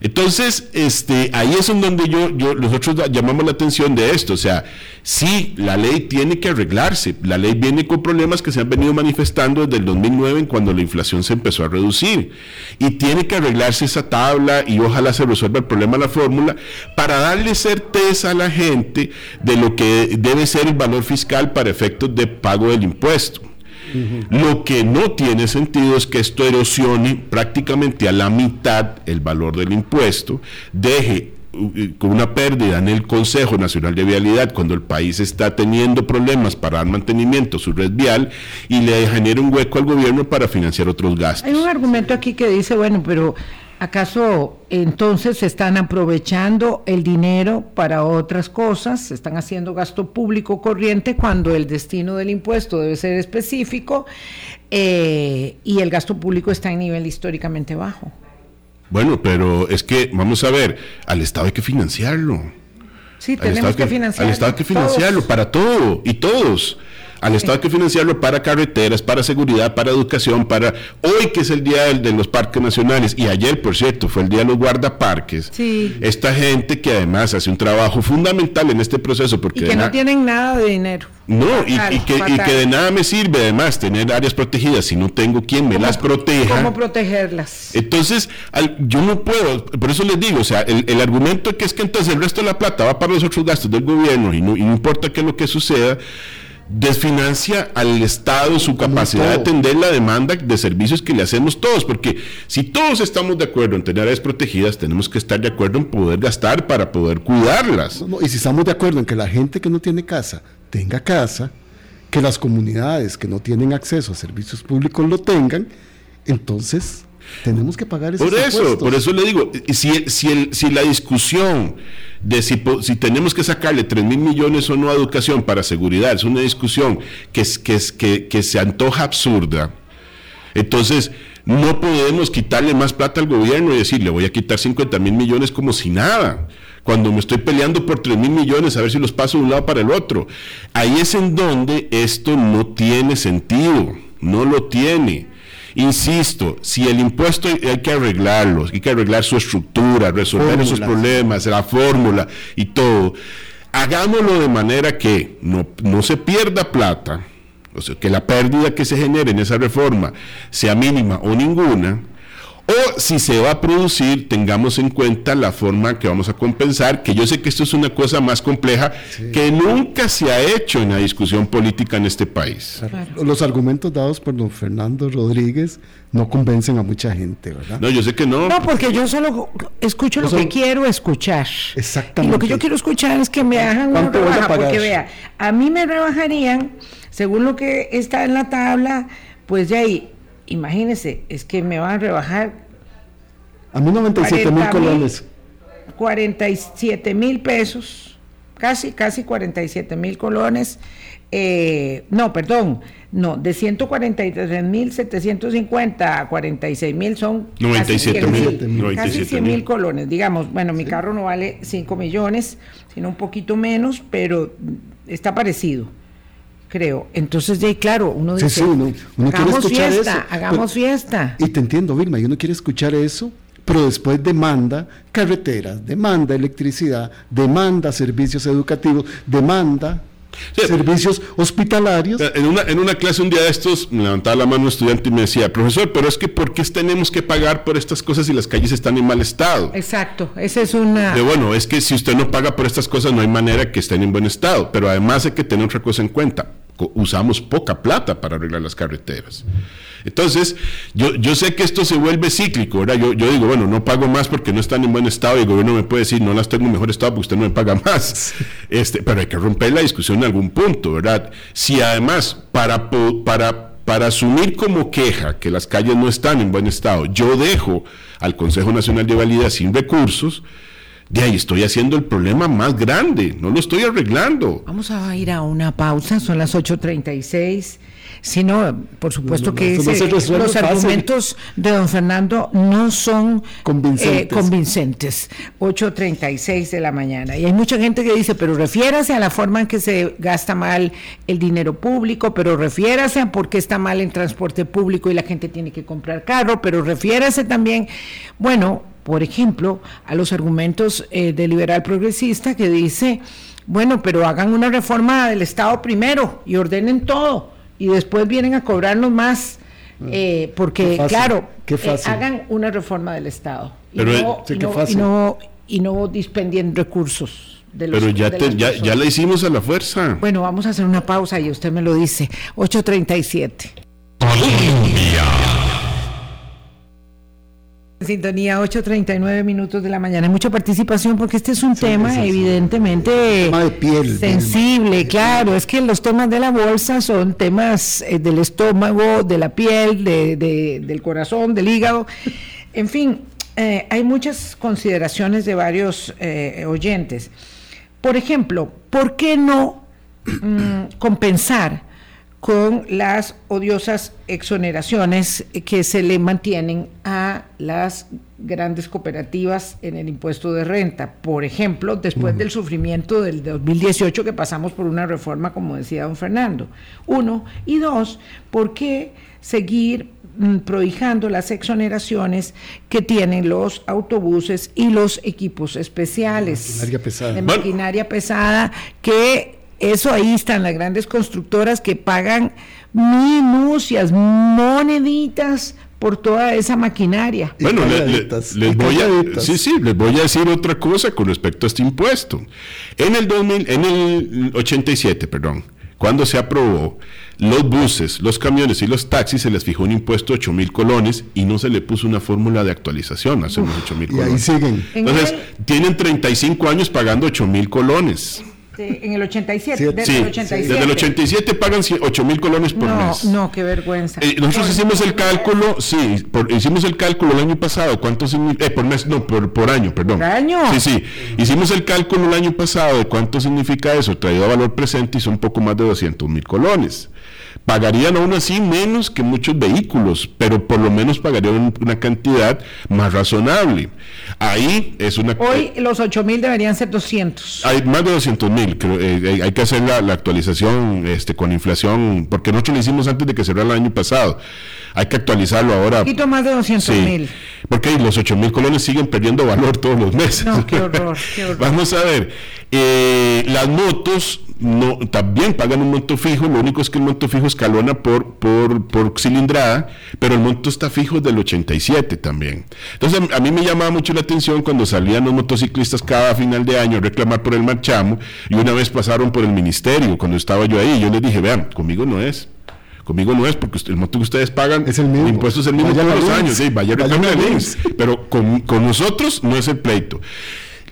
S4: Entonces, este, ahí es en donde yo, yo, nosotros llamamos la atención de esto. O sea, sí, la ley tiene que arreglarse. La ley viene con problemas que se han venido manifestando desde el 2009, en cuando la inflación se empezó a reducir. Y tiene que arreglarse esa tabla y ojalá se resuelva el problema de la fórmula para darle certeza a la gente de lo que debe ser el valor fiscal para efectos de pago del impuesto. Lo que no tiene sentido es que esto erosione prácticamente a la mitad el valor del impuesto, deje uh, con una pérdida en el Consejo Nacional de Vialidad cuando el país está teniendo problemas para dar mantenimiento a su red vial y le genere un hueco al gobierno para financiar otros gastos.
S2: Hay un argumento aquí que dice, bueno, pero ¿acaso entonces se están aprovechando el dinero para otras cosas? ¿Se están haciendo gasto público corriente cuando el destino del impuesto debe ser específico eh, y el gasto público está en nivel históricamente bajo?
S4: Bueno, pero es que, vamos a ver, al Estado hay que financiarlo.
S2: Sí,
S4: Al
S2: tenemos
S4: Estado
S2: que financiarlo.
S4: Al Estado hay que financiarlo
S2: todos.
S4: para todo y todos. Al Estado hay que financiarlo para carreteras, para seguridad, para educación, para hoy que es el día de, los parques nacionales y ayer, por cierto, fue el día de los guardaparques.
S2: Sí.
S4: Esta gente que además hace un trabajo fundamental en este proceso porque
S2: y que no tienen nada de dinero.
S4: No, y, que, y, que, de nada me sirve además tener áreas protegidas si no tengo quien me las proteja.
S2: ¿Cómo protegerlas?
S4: Entonces, yo no puedo, por eso les digo, o sea, el, argumento que es que entonces el resto de la plata va para los otros gastos del gobierno y no, y no importa qué es lo que suceda, desfinancia al Estado su capacidad de atender la demanda de servicios que le hacemos todos, porque si todos estamos de acuerdo en tener áreas protegidas, tenemos que estar de acuerdo en poder gastar para poder cuidarlas.
S3: y si estamos de acuerdo en que la gente que no tiene casa tenga casa, que las comunidades que no tienen acceso a servicios públicos lo tengan, entonces tenemos que pagar esos
S4: Por eso, por eso le digo, si, si, si la discusión de si, tenemos que sacarle 3 mil millones o no a educación para seguridad es una discusión que, que, que, que se antoja absurda, entonces no podemos quitarle más plata al gobierno y decirle voy a quitar 50 mil millones como si nada cuando me estoy peleando por 3 mil millones a ver si los paso de un lado para el otro. Ahí es en donde esto no tiene sentido, no lo tiene. Insisto, si el impuesto hay que arreglarlo, hay que arreglar su estructura, resolver esos problemas, la fórmula y todo, hagámoslo de manera que no, no se pierda plata, o sea, que la pérdida que se genere en esa reforma sea mínima o ninguna, o si se va a producir, tengamos en cuenta la forma que vamos a compensar, que yo sé que esto es una cosa más compleja que nunca se ha hecho en la discusión política en este país.
S3: Los argumentos dados por don Fernando Rodríguez no convencen a mucha gente, ¿verdad?
S4: No, yo sé que no.
S2: No, porque yo solo escucho lo que quiero escuchar.
S3: Exactamente.
S2: Y lo que yo quiero escuchar es que me hagan una rebaja, porque vea, a mí me rebajarían, según lo que está en la tabla, pues de ahí imagínense, es que me van a rebajar.
S3: A mí 97 mil colones.
S2: 47 mil pesos, casi, casi 47 mil colones. Eh, no, perdón, no, de 143 mil 750 a 46 mil son
S4: 97 mil,
S2: casi 100 mil colones, digamos, bueno, mi carro no vale 5 millones, sino un poquito menos, pero está parecido creo. Entonces, ya claro, uno dice,
S3: sí, uno,
S2: hagamos fiesta, hagamos fiesta.
S3: Y te entiendo, Vilma, y uno quiere escuchar eso, pero después demanda carreteras, demanda electricidad, demanda servicios educativos, demanda servicios hospitalarios.
S4: En una, en una clase un día de estos me levantaba la mano un estudiante y me decía, profesor, pero es que ¿por qué tenemos que pagar por estas cosas si las calles están en mal estado?
S2: Exacto, esa es una...
S4: De, bueno, es que si usted no paga por estas cosas no hay manera que estén en buen estado, pero además hay que tener otra cosa en cuenta usamos poca plata para arreglar las carreteras. Entonces, yo, yo sé que esto se vuelve cíclico, ¿verdad? Yo, yo digo, bueno, no pago más porque no están en buen estado y el gobierno me puede decir, no las tengo en mejor estado porque usted no me paga más. Este, pero hay que romper la discusión en algún punto, ¿verdad? Si además, para, para, para asumir como queja que las calles no están en buen estado, yo dejo al Consejo Nacional de Validez sin recursos, de ahí estoy haciendo el problema más grande, no lo estoy arreglando.
S2: Vamos a ir a una pausa, son las 8.36. Si no, por supuesto que los argumentos de don Fernando no son convincentes. Eh, convincentes. 8.36 de la mañana. Y hay mucha gente que dice, pero refiérase a la forma en que se gasta mal el dinero público, pero refiérase a por qué está mal el transporte público y la gente tiene que comprar carro, pero refiérase también, bueno, por ejemplo, a los argumentos eh, de liberal progresista que dice, bueno, pero hagan una reforma del Estado primero y ordenen todo y después vienen a cobrarnos más. Ah, eh, porque, claro, eh, hagan una reforma del Estado y, no, y, no, dispendien recursos. De
S4: los, pero ya, ya, ya la hicimos a la fuerza.
S2: Bueno, vamos a hacer una pausa y usted me lo dice. 837. Sintonía 8.39 minutos de la mañana. Mucha participación porque este es un tema evidentemente sensible, claro. Es que los temas de la bolsa son temas eh, del estómago, de la piel, de, del corazón, del hígado. En fin, eh, hay muchas consideraciones de varios eh, oyentes. Por ejemplo, ¿por qué no mm, compensar con las odiosas exoneraciones que se le mantienen a las grandes cooperativas en el impuesto de renta. Por ejemplo, después del sufrimiento del 2018 que pasamos por una reforma, como decía don Fernando. Uno. Y dos, ¿por qué seguir mm, prohijando las exoneraciones que tienen los autobuses y los equipos especiales?
S3: Maquinaria pesada.
S2: De
S4: Bueno.
S2: maquinaria pesada que eso ahí están las grandes constructoras que pagan minucias, moneditas por toda esa maquinaria.
S4: Bueno, le- le-
S3: calladitas,
S4: les, voy a,
S3: calladitas.
S4: sí, sí, les voy a decir otra cosa con respecto a este impuesto. En el 2000, en el 87, perdón, cuando se aprobó, los buses, los camiones y los taxis se les fijó un impuesto de 8 mil colones y no se le puso una fórmula de actualización a esos 8 mil
S3: Y ahí
S4: colones.
S3: siguen.
S2: En
S4: Entonces, tienen 35 años pagando 8 mil colones.
S2: Sí, en el 87,
S3: Sí,
S2: desde
S4: Sí,
S2: el 87.
S4: desde el 87 pagan 8 mil colones por
S2: no,
S4: mes.
S2: no, qué vergüenza.
S4: Eh, nosotros
S2: Por-
S4: hicimos el cálculo, sí, por- hicimos el cálculo el año pasado, cuánto significa, eh, por mes, no, por, por año, perdón.
S2: ¿Por año?
S4: Sí, sí, hicimos el cálculo el año pasado de cuánto significa eso, traído a valor presente y son un poco más de 200 mil colones. Pagarían aún así menos que muchos vehículos, pero por lo menos pagarían una cantidad más razonable. Ahí es una...
S2: Hoy los 8 mil deberían ser 200.
S4: Hay más de 200 mil, creo, eh, hay- que hacer la, la actualización este, con inflación, porque nosotros lo hicimos antes de que cerrara el año pasado. Hay que actualizarlo ahora.
S2: Un poquito más de 200
S4: Sí,
S2: mil.
S4: porque los 8 mil colones siguen perdiendo valor todos los meses.
S2: No, qué horror, qué horror.
S4: Vamos a ver, eh, las motos no, también pagan un monto fijo, lo único es que el monto fijo escalona por, por, por cilindrada, pero el monto está fijo del 87 también. Entonces a, a mí me llamaba mucho la atención cuando salían los motociclistas cada final de año a reclamar por el marchamo y una vez pasaron por el ministerio cuando estaba yo ahí, yo les dije, vean, conmigo no es. Conmigo no es porque el monto que ustedes pagan,
S3: Es el mismo.
S4: impuesto es el mismo todos los años, sí, vaya,
S3: Vaya
S4: pero con, con nosotros no es el pleito.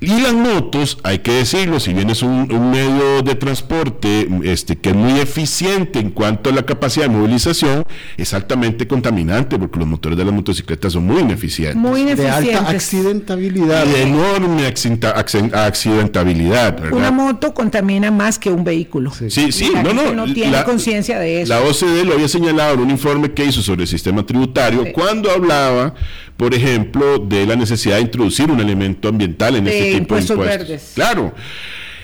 S4: Y las motos, hay que decirlo, si bien es un, un medio de transporte este, que es muy eficiente en cuanto a la capacidad de movilización, es altamente contaminante porque los motores de las motocicletas son muy ineficientes.
S2: Muy
S3: De alta
S2: ineficientes.
S3: accidentabilidad.
S4: De enorme accidentabilidad, ¿verdad?
S2: Una moto contamina más que un vehículo.
S4: Sí, sí,
S2: La
S4: no, no.
S2: no tiene conciencia de eso.
S4: La OCDE lo había señalado en un informe que hizo sobre el sistema tributario
S2: Sí.
S4: cuando hablaba, por ejemplo, de la necesidad de introducir un elemento ambiental en
S2: De
S4: tipo
S2: impuestos
S4: de impuestos.
S2: verdes.
S4: Claro.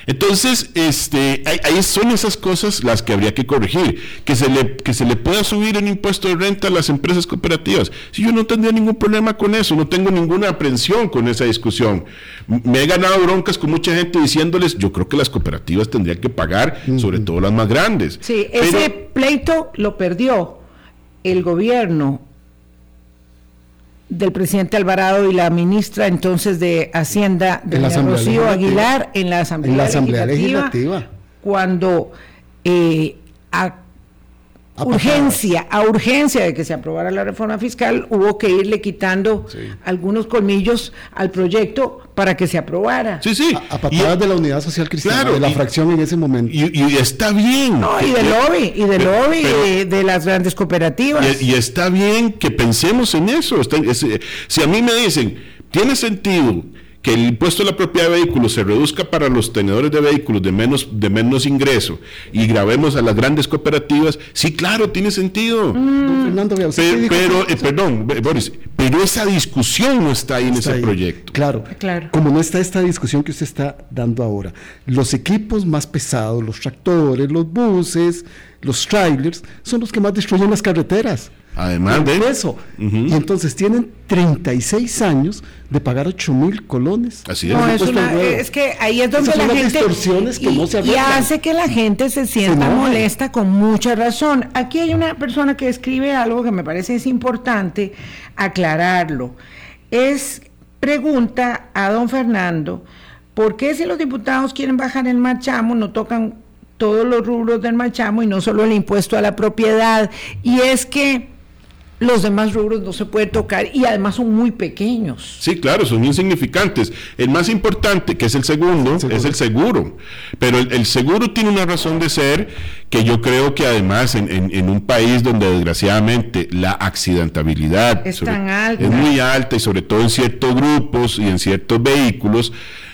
S4: Entonces, este, ahí, son esas cosas las que habría que corregir. Que se, le, que se le pueda subir el impuesto de renta a las empresas cooperativas. Si yo no tendría ningún problema con eso, no tengo ninguna aprensión con esa discusión. Me he ganado broncas con mucha gente diciéndoles, yo creo que las cooperativas tendrían que pagar, sobre todo las más grandes.
S2: Sí,
S4: Pero-
S2: ese pleito lo perdió el gobierno del presidente Alvarado y la ministra entonces de Hacienda,
S3: En la
S2: Rocío
S3: Legislativa.
S2: Aguilar, en la Asamblea,
S3: En la Asamblea Legislativa.
S2: cuando eh, a
S3: A
S2: urgencia, a urgencia de que se aprobara la reforma fiscal, hubo que irle quitando algunos colmillos al proyecto para que se aprobara.
S4: Sí, sí.
S3: A, a patadas
S4: Y-
S3: de la Unidad Social Cristiana,
S4: Claro,
S3: de la
S4: y-
S3: fracción en ese momento.
S4: y, y está bien.
S2: No, y de lobby, y de
S4: Pero-
S2: lobby
S4: pero-
S2: de, de las grandes cooperativas.
S4: Y, y está bien que pensemos en eso. Está- es- eh, si a mí me dicen, tiene sentido que el impuesto a la propiedad de vehículos se reduzca para los tenedores de vehículos de menos, de menos ingreso y grabemos a las grandes cooperativas, sí, claro, tiene sentido.
S3: Don Fernando, vea, usted
S4: Pero, pero, eh, perdón, Boris, pero esa discusión no está ahí en
S3: Está
S4: ese
S3: ahí.
S4: proyecto.
S3: Claro.
S2: Claro.
S3: Como no está esta discusión que usted está dando ahora. Los equipos más pesados, los tractores, los buses, los trailers, son los que más destruyen las carreteras.
S4: Además de
S3: eso. Y entonces tienen 36 años de pagar 8 mil colones.
S4: Así es.
S2: No, es, una- es que ahí es donde
S3: Esas
S2: la
S3: son las
S2: gente
S3: distorsiones que
S2: y,
S3: no se
S2: y hace que la gente se sienta molesta con mucha razón. Aquí hay una persona que escribe algo que me parece es importante aclararlo. Es pregunta a don Fernando, ¿por qué si los diputados quieren bajar el marchamo no tocan todos los rubros del marchamo y no solo el impuesto a la propiedad? Y es que los demás rubros no se puede tocar y además son muy pequeños.
S4: Sí, claro, son insignificantes. El más importante, que es el segundo,
S3: Seguro.
S4: es el seguro. Pero el, el seguro tiene una razón de ser que yo creo que además en, en- en un país donde desgraciadamente la accidentabilidad
S2: Es tan alta.
S4: es muy alta y sobre todo en ciertos grupos y en ciertos vehículos,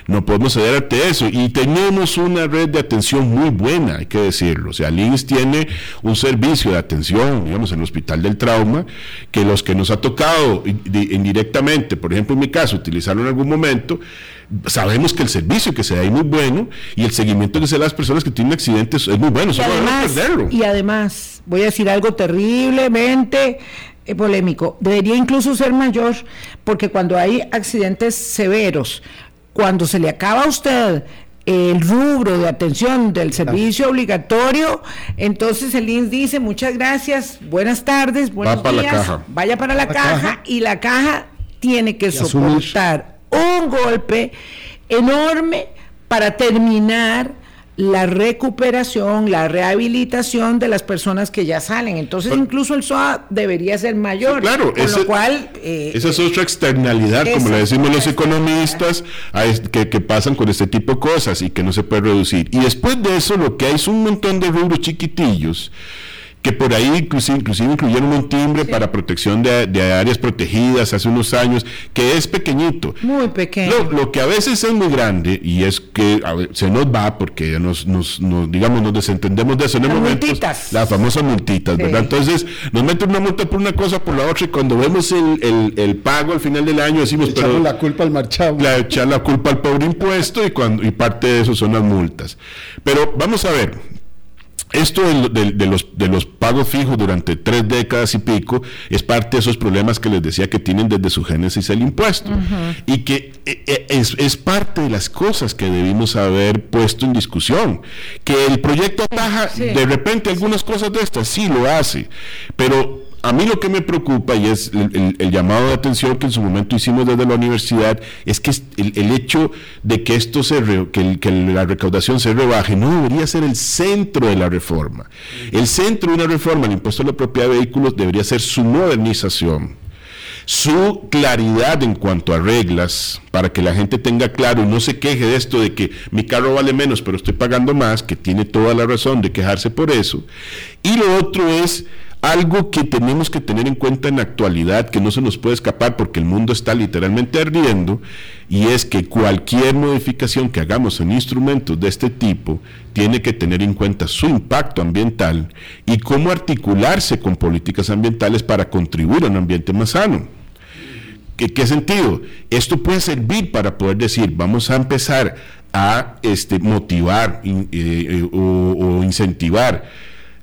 S4: No podemos ceder ante eso. Y tenemos una red de atención muy buena, hay que decirlo. O sea, LINS tiene un servicio de atención, digamos, en el Hospital del Trauma, que los que nos ha tocado indirectamente, por ejemplo, en mi caso, utilizarlo en algún momento, sabemos que el servicio que se da es muy bueno y el seguimiento que se da a las personas que tienen accidentes es muy bueno.
S2: Y además, y además, voy a decir algo terriblemente eh, polémico, debería incluso ser mayor, porque cuando hay accidentes severos, cuando se le acaba a usted el rubro de atención del servicio obligatorio, entonces el INS dice muchas gracias, buenas tardes, buenos días, vaya para la, caja, y la caja tiene que soportar un golpe enorme para terminar la recuperación, la rehabilitación de las personas que ya salen. Entonces, incluso el SOA debería ser mayor.
S4: claro, con lo cual. Eh, esa es otra externalidad, como le decimos los economistas, que, que, pasan con este tipo de cosas y que no se puede reducir. Y después de eso, lo que hay es un montón de rubros chiquitillos que por ahí inclusive, inclusive incluyeron un timbre para protección de, áreas protegidas hace unos años, que es pequeñito.
S2: Muy pequeño.
S4: Lo, que a veces es muy grande y es que se nos va porque nos, nos, digamos, nos desentendemos de eso en
S2: las
S4: multitas. Las famosas multitas, ¿verdad? Entonces nos meten una multa por una cosa, por la otra y cuando vemos el, el, pago al final del año decimos,
S3: pero... la culpa al marchado.
S4: La, echar la culpa al pobre impuesto y, cuando, y parte de eso son las multas. Pero vamos a ver, esto de, los, de los pagos fijos durante tres décadas y pico es parte de esos problemas que les decía que tienen desde su génesis el impuesto. Y que eh, eh, es, parte de las cosas que debimos haber puesto en discusión. Que el proyecto ataja de repente algunas cosas de estas, sí lo hace, pero a mí lo que me preocupa y es el, llamado de atención que en su momento hicimos desde la universidad es que el, hecho de que esto se que, la recaudación se rebaje no debería ser el centro de la reforma. El centro de una reforma, el impuesto a la propiedad de vehículos, debería ser su modernización su claridad en cuanto a reglas, para que la gente tenga claro y no se queje de esto de que mi carro vale menos, pero estoy pagando más, que tiene toda la razón de quejarse por eso. Y lo otro es algo que tenemos que tener en cuenta en la actualidad, que no se nos puede escapar porque el mundo está literalmente ardiendo, y es que cualquier modificación que hagamos en instrumentos de este tipo tiene que tener en cuenta su impacto ambiental y cómo articularse con políticas ambientales para contribuir a un ambiente más sano. ¿Qué, qué sentido? Esto puede servir para poder decir, vamos a empezar a este, motivar eh, eh, o incentivar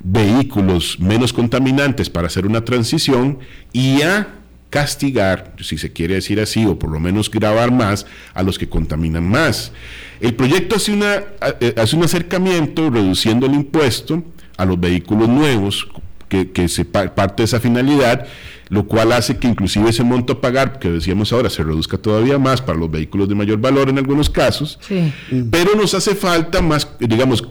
S4: vehículos menos contaminantes para hacer una transición y a castigar, si se quiere decir así, o por lo menos grabar más a los que contaminan más. El proyecto hace, una, eh, hace un acercamiento reduciendo el impuesto a los vehículos nuevos, que, que se parte de esa finalidad, lo cual hace que inclusive ese monto a pagar, que decíamos ahora, se reduzca todavía más para los vehículos de mayor valor en algunos casos, pero nos hace falta más, digamos,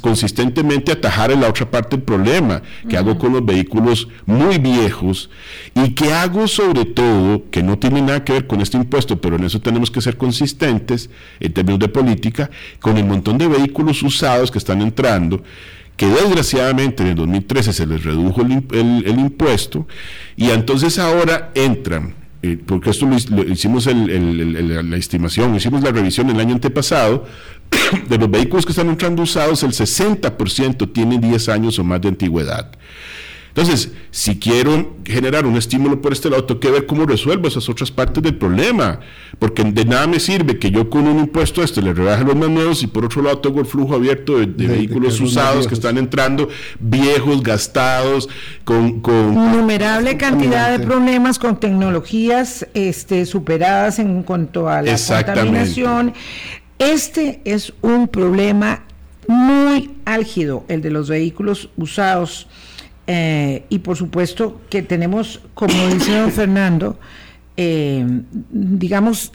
S4: consistentemente atajar en la otra parte el problema que hago con los vehículos muy viejos y que hago sobre todo, que no tiene nada que ver con este impuesto, pero en eso tenemos que ser consistentes en términos de política, con el montón de vehículos usados que están entrando que desgraciadamente en el 2013 se les redujo el, impuesto y entonces ahora entran, eh, porque esto lo, hicimos la estimación, hicimos la revisión el año antepasado, de los vehículos que están entrando usados, el 60% tienen 10 años o más de antigüedad. Entonces, si quiero generar un estímulo por este lado, tengo que ver cómo resuelvo esas otras partes del problema, porque de nada me sirve que yo con un impuesto este le rebaje los más nuevos y por otro lado tengo el flujo abierto de, vehículos usados que están entrando, viejos, gastados, con... con
S2: Innumerable cantidad de problemas con tecnologías este, superadas en cuanto a la contaminación. Este es un problema muy álgido, el de los vehículos usados eh, y por supuesto que tenemos, como dice don Fernando, eh, digamos,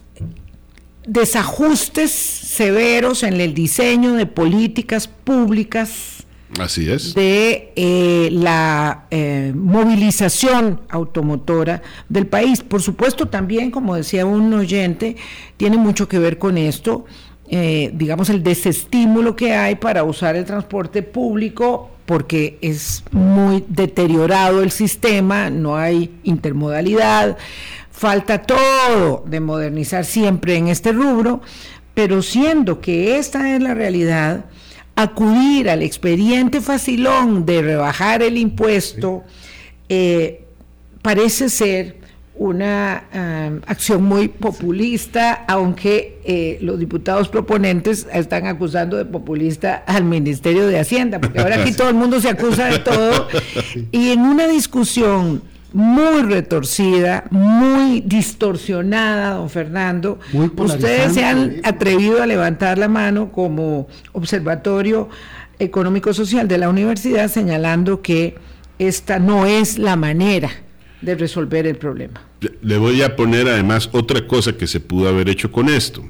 S2: desajustes severos en el diseño de políticas públicas.
S4: Así es.
S2: De eh, la movilización automotora del país. Por supuesto, también, como decía un oyente, tiene mucho que ver con esto, digamos, el desestímulo que hay para usar el transporte público porque es muy deteriorado el sistema, no hay intermodalidad, falta todo de modernizar siempre en este rubro, Pero siendo que esta es la realidad, acudir al expediente facilón de rebajar el impuesto eh, parece ser una um, acción muy populista, aunque eh, los diputados proponentes están acusando de populista al Ministerio de Hacienda, porque ahora aquí todo el mundo se acusa de todo, y en una discusión muy retorcida, muy distorsionada, don Fernando.
S3: Muy
S2: Ustedes se han atrevido a levantar la mano como observatorio económico social de la universidad señalando que esta no es la manera de resolver el problema.
S4: Le- voy a poner además otra cosa que se pudo haber hecho con esto.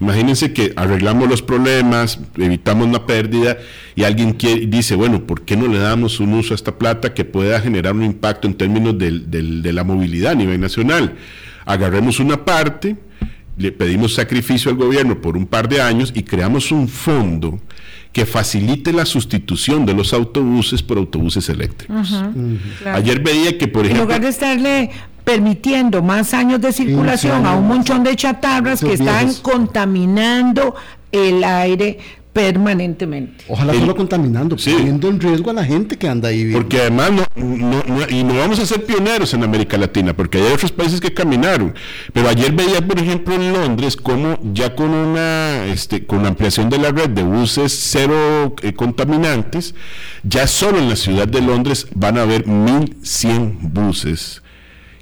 S4: Imagínense que arreglamos los problemas, evitamos una pérdida y alguien quiere- dice, bueno, ¿por qué no le damos un uso a esta plata que pueda generar un impacto en términos de la movilidad a nivel nacional? Agarremos una parte, le pedimos sacrificio al gobierno por un par de años y creamos un fondo que facilite la sustitución de los autobuses por autobuses eléctricos.
S2: Claro.
S4: Ayer veía que, por
S2: en
S4: ejemplo...
S2: lugar de estarle permitiendo más años de circulación a un montón de chatarras que están
S3: viejos.
S2: contaminando el aire permanentemente.
S3: Ojalá
S4: El-
S3: solo contaminando,
S4: Sí.
S3: poniendo en riesgo a la gente que anda ahí. viviendo.
S4: Porque además, no, no- no- y no vamos a ser pioneros en América Latina, porque hay otros países que caminaron. Pero ayer veía, por ejemplo, en Londres, como ya con una, este, con la ampliación de la red de buses cero eh, contaminantes, ya solo en la ciudad de Londres van a haber 1.100 buses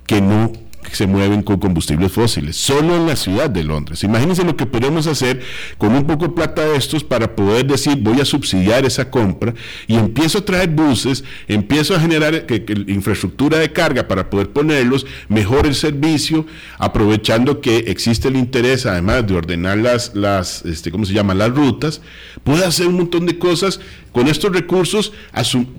S4: que no se mueven con combustibles fósiles, solo en la ciudad de Londres. Imagínense lo que podemos hacer con un poco de plata de estos para poder decir voy a subsidiar esa compra y empiezo a traer buses, empiezo a generar que- que infraestructura de carga para poder ponerlos, mejor el servicio, aprovechando que existe el interés además de ordenar las, las este, ¿cómo se llama? las rutas, puede hacer un montón de cosas con estos recursos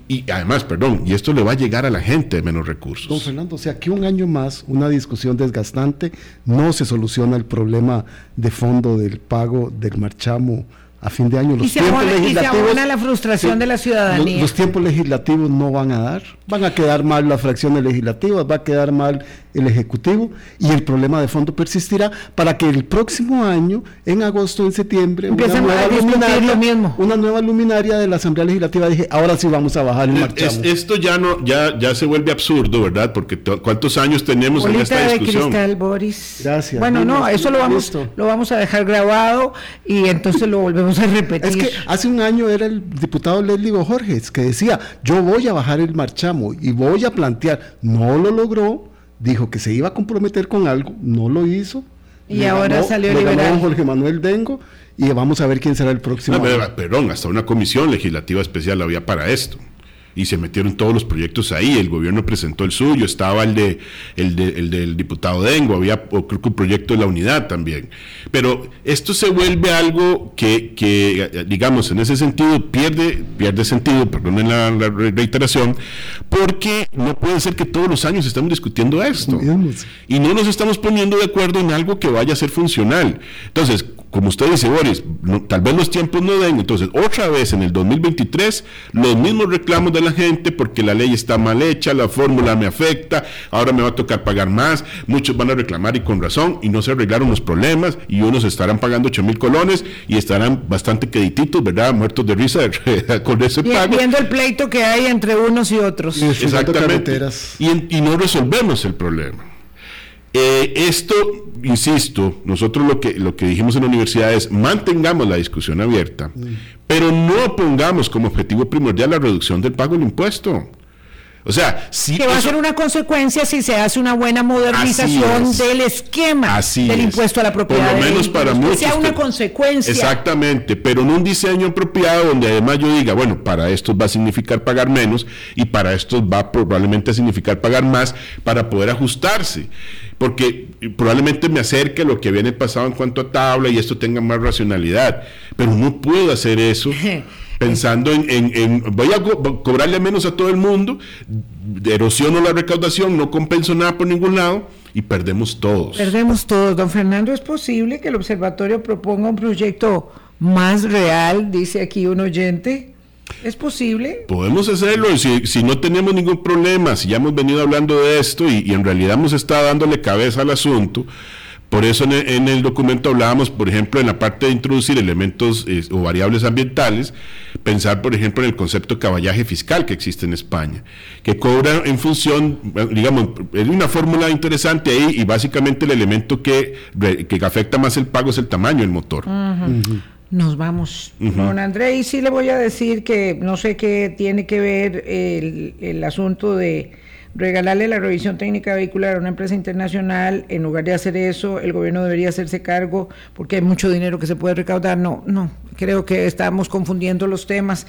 S4: y además, perdón, y esto le va a llegar a la gente de menos recursos.
S3: Don Fernando, o sea que un año más, una discusión desgastante, no se soluciona el problema de fondo del pago del marchamo a fin de año.
S2: Y se abona- y se abona la frustración de la ciudadanía.
S3: Los, los tiempos legislativos no van a dar, van a quedar mal las fracciones legislativas, va a quedar mal el Ejecutivo y el problema de fondo persistirá para que el próximo año, en agosto, en septiembre, una
S2: Empiecen a
S3: nueva, luminaria,
S2: mismo.
S3: una nueva luminaria de la Asamblea Legislativa dije, ahora sí vamos a bajar el
S4: Es-
S3: marchamo.
S4: esto ya no ya ya se vuelve absurdo, ¿verdad? Porque to- cuántos años tenemos en
S2: Bolita
S4: esta
S2: de
S4: discusión.
S2: cristal, Boris.
S3: Gracias.
S2: Bueno, no, eso lo vamos,
S3: listo.
S2: lo vamos a dejar grabado y entonces lo volvemos a repetir.
S3: Es que hace un año era el diputado Leslie Borges que decía, yo voy a bajar el marchamo y voy a plantear, no lo logró, dijo que se iba a comprometer con algo, no lo hizo.
S2: Y ahora salió
S3: ganó
S2: liberal.
S3: Jorge Manuel Dengo y vamos a ver quién será el próximo.
S4: No, pero, perdón, hasta una comisión legislativa especial había para esto. Y se metieron todos los proyectos ahí, el gobierno presentó el suyo, estaba el de el, de- el del diputado Dengo, había o creo que un proyecto de la unidad también. Pero esto se vuelve algo que, que, digamos, en ese sentido pierde, pierde sentido, perdonen la, la re- reiteración, porque no puede ser que todos los años estamos discutiendo esto. Y no nos estamos poniendo de acuerdo en algo que vaya a ser funcional. Entonces, como usted dice, Boris, no- tal vez los tiempos no den. Entonces, otra vez en el 2023, los mismos reclamos de la gente porque la ley está mal hecha, la fórmula me afecta, ahora me va a tocar pagar más. Muchos van a reclamar y con razón, y no se arreglaron los problemas, y unos estarán pagando 8 mil colones y estarán bastante quedititos, ¿verdad? Muertos de risa con ese pago.
S2: viendo el pleito que hay entre unos y otros.
S3: Y
S4: Exactamente. Y, y no resolvemos el problema. Eh, esto, insisto, nosotros lo que, lo que dijimos en la universidad es mantengamos la discusión abierta, pero no pongamos como objetivo primordial la reducción del pago del impuesto. O sea, si
S2: que va a ser una consecuencia si se hace una buena modernización del esquema
S4: Así
S2: del
S4: es.
S2: impuesto a la propiedad.
S4: Por lo menos para muchos.
S2: Que sea una consecuencia.
S4: Exactamente, pero en un diseño apropiado donde además yo diga, bueno, para estos va a significar pagar menos y para estos va probablemente a significar pagar más para poder ajustarse. Porque probablemente me acerque a lo que el pasado en cuanto a tabla y esto tenga más racionalidad. Pero no puedo hacer eso pensando en, en- en- voy a co- cobrarle menos a todo el mundo, erosiono la recaudación, no compenso nada por ningún lado y perdemos todos.
S2: Perdemos todos. Don Fernando, ¿es posible que el observatorio proponga un proyecto más real? Dice aquí un oyente. ¿Es posible?
S4: Podemos hacerlo si, si no tenemos ningún problema, si ya hemos venido hablando de esto y, y en realidad hemos estado dándole cabeza al asunto, Por eso en el, en el documento hablábamos, por ejemplo, en la parte de introducir elementos eh, o variables ambientales, pensar, por ejemplo, en el concepto de caballaje fiscal que existe en España, que cobra en función, digamos, es una fórmula interesante ahí y básicamente el elemento que, que afecta más el pago es el tamaño del motor.
S2: Nos vamos. Don André, y sí le voy a decir que no sé qué tiene que ver el, el asunto de regalarle la revisión técnica vehicular a una empresa internacional. En lugar de hacer eso, el gobierno debería hacerse cargo porque hay mucho dinero que se puede recaudar. No, no, creo que estamos confundiendo los temas.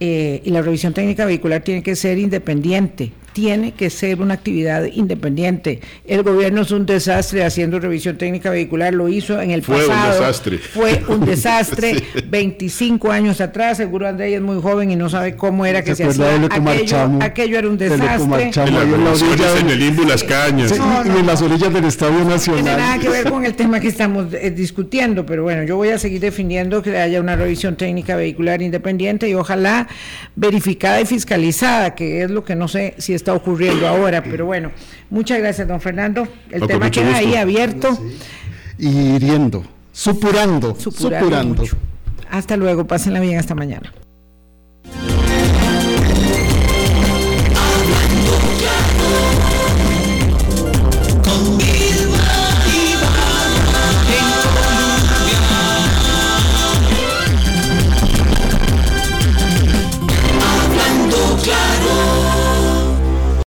S2: eh, y la revisión técnica vehicular tiene que ser independiente, tiene que ser una actividad independiente. El gobierno es un desastre haciendo revisión técnica vehicular, lo hizo en el
S4: Fue un
S2: pasado.
S4: desastre.
S2: Fue un desastre 25 años atrás, seguro André es muy joven y no sabe cómo era que se,
S3: acuerda
S2: hacía.
S3: de lo que
S2: Aquello,
S3: marchamos?
S2: aquello era un desastre.
S4: En
S3: en
S4: el limbo y las cañas.
S3: Sí,
S2: No,
S3: y
S2: no,
S3: en las orillas del Estadio
S2: No tiene nada
S3: Nacional.
S2: que ver con el tema que estamos eh, discutiendo, pero bueno, yo voy a seguir defendiendo que haya una revisión técnica vehicular independiente y ojalá verificada y fiscalizada, que es lo que no sé si está ocurriendo ahora, pero bueno, muchas gracias, don Fernando. El tema queda ahí
S4: gusto.
S2: abierto,
S3: Y hiriendo, supurando,
S2: supurando
S3: supurando.
S2: Hasta luego, pásenla bien hasta mañana.